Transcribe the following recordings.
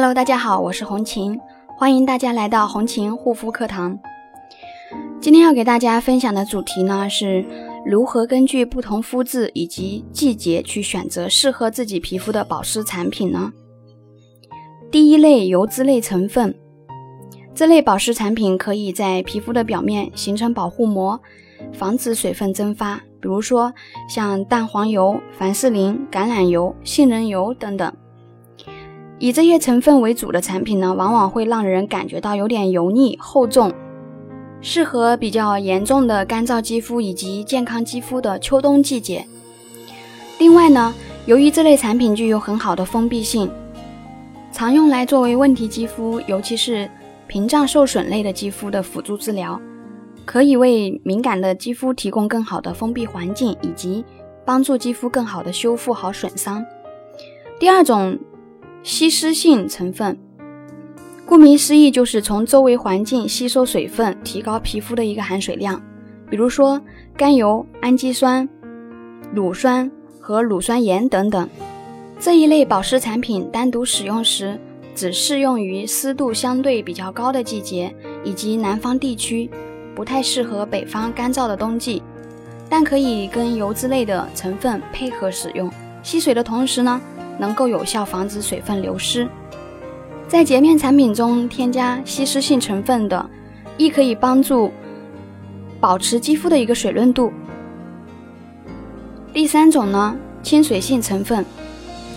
Hello，大家好，我是红琴，欢迎大家来到红琴护肤课堂。今天要给大家分享的主题呢，是如何根据不同肤质以及季节去选择适合自己皮肤的保湿产品呢？第一类油脂类成分，这类保湿产品可以在皮肤的表面形成保护膜，防止水分蒸发，比如说像蛋黄油、凡士林、橄榄油、杏仁油等等。以这些成分为主的产品呢，往往会让人感觉到有点油腻、厚重，适合比较严重的干燥肌肤以及健康肌肤的秋冬季节。另外呢，由于这类产品具有很好的封闭性，常用来作为问题肌肤，尤其是屏障受损类的肌肤的辅助治疗，可以为敏感的肌肤提供更好的封闭环境，以及帮助肌肤更好的修复好损伤。第二种。吸湿性成分，顾名思义，就是从周围环境吸收水分，提高皮肤的一个含水量。比如说甘油、氨基酸、乳酸和乳酸盐等等。这一类保湿产品单独使用时，只适用于湿度相对比较高的季节以及南方地区，不太适合北方干燥的冬季。但可以跟油脂类的成分配合使用，吸水的同时呢。能够有效防止水分流失，在洁面产品中添加吸湿性成分的，亦可以帮助保持肌肤的一个水润度。第三种呢，亲水性成分，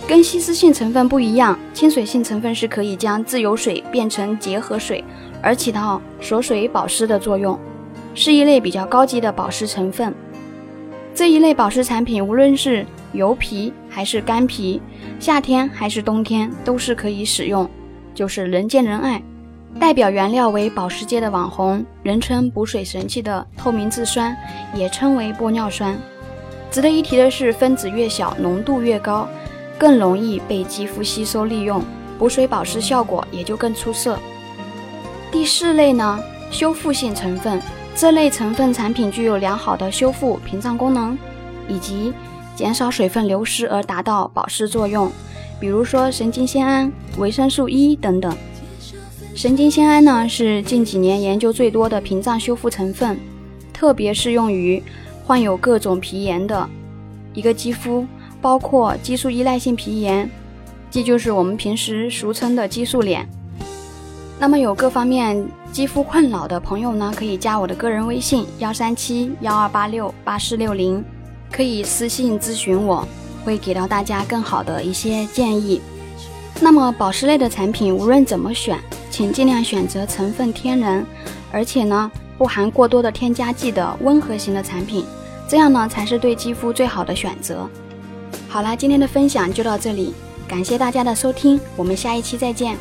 跟吸湿性成分不一样，亲水性成分是可以将自由水变成结合水，而起到锁水保湿的作用，是一类比较高级的保湿成分。这一类保湿产品，无论是油皮还是干皮，夏天还是冬天都是可以使用，就是人见人爱。代表原料为保时捷的网红，人称补水神器的透明质酸，也称为玻尿酸。值得一提的是，分子越小，浓度越高，更容易被肌肤吸收利用，补水保湿效果也就更出色。第四类呢，修复性成分，这类成分产品具有良好的修复屏障功能，以及。减少水分流失而达到保湿作用，比如说神经酰胺、维生素 E 等等。神经酰胺呢是近几年研究最多的屏障修复成分，特别适用于患有各种皮炎的一个肌肤，包括激素依赖性皮炎，这就是我们平时俗称的激素脸。那么有各方面肌肤困扰的朋友呢，可以加我的个人微信：幺三七幺二八六八四六零。可以私信咨询我，会给到大家更好的一些建议。那么保湿类的产品无论怎么选，请尽量选择成分天然，而且呢不含过多的添加剂的温和型的产品，这样呢才是对肌肤最好的选择。好啦，今天的分享就到这里，感谢大家的收听，我们下一期再见。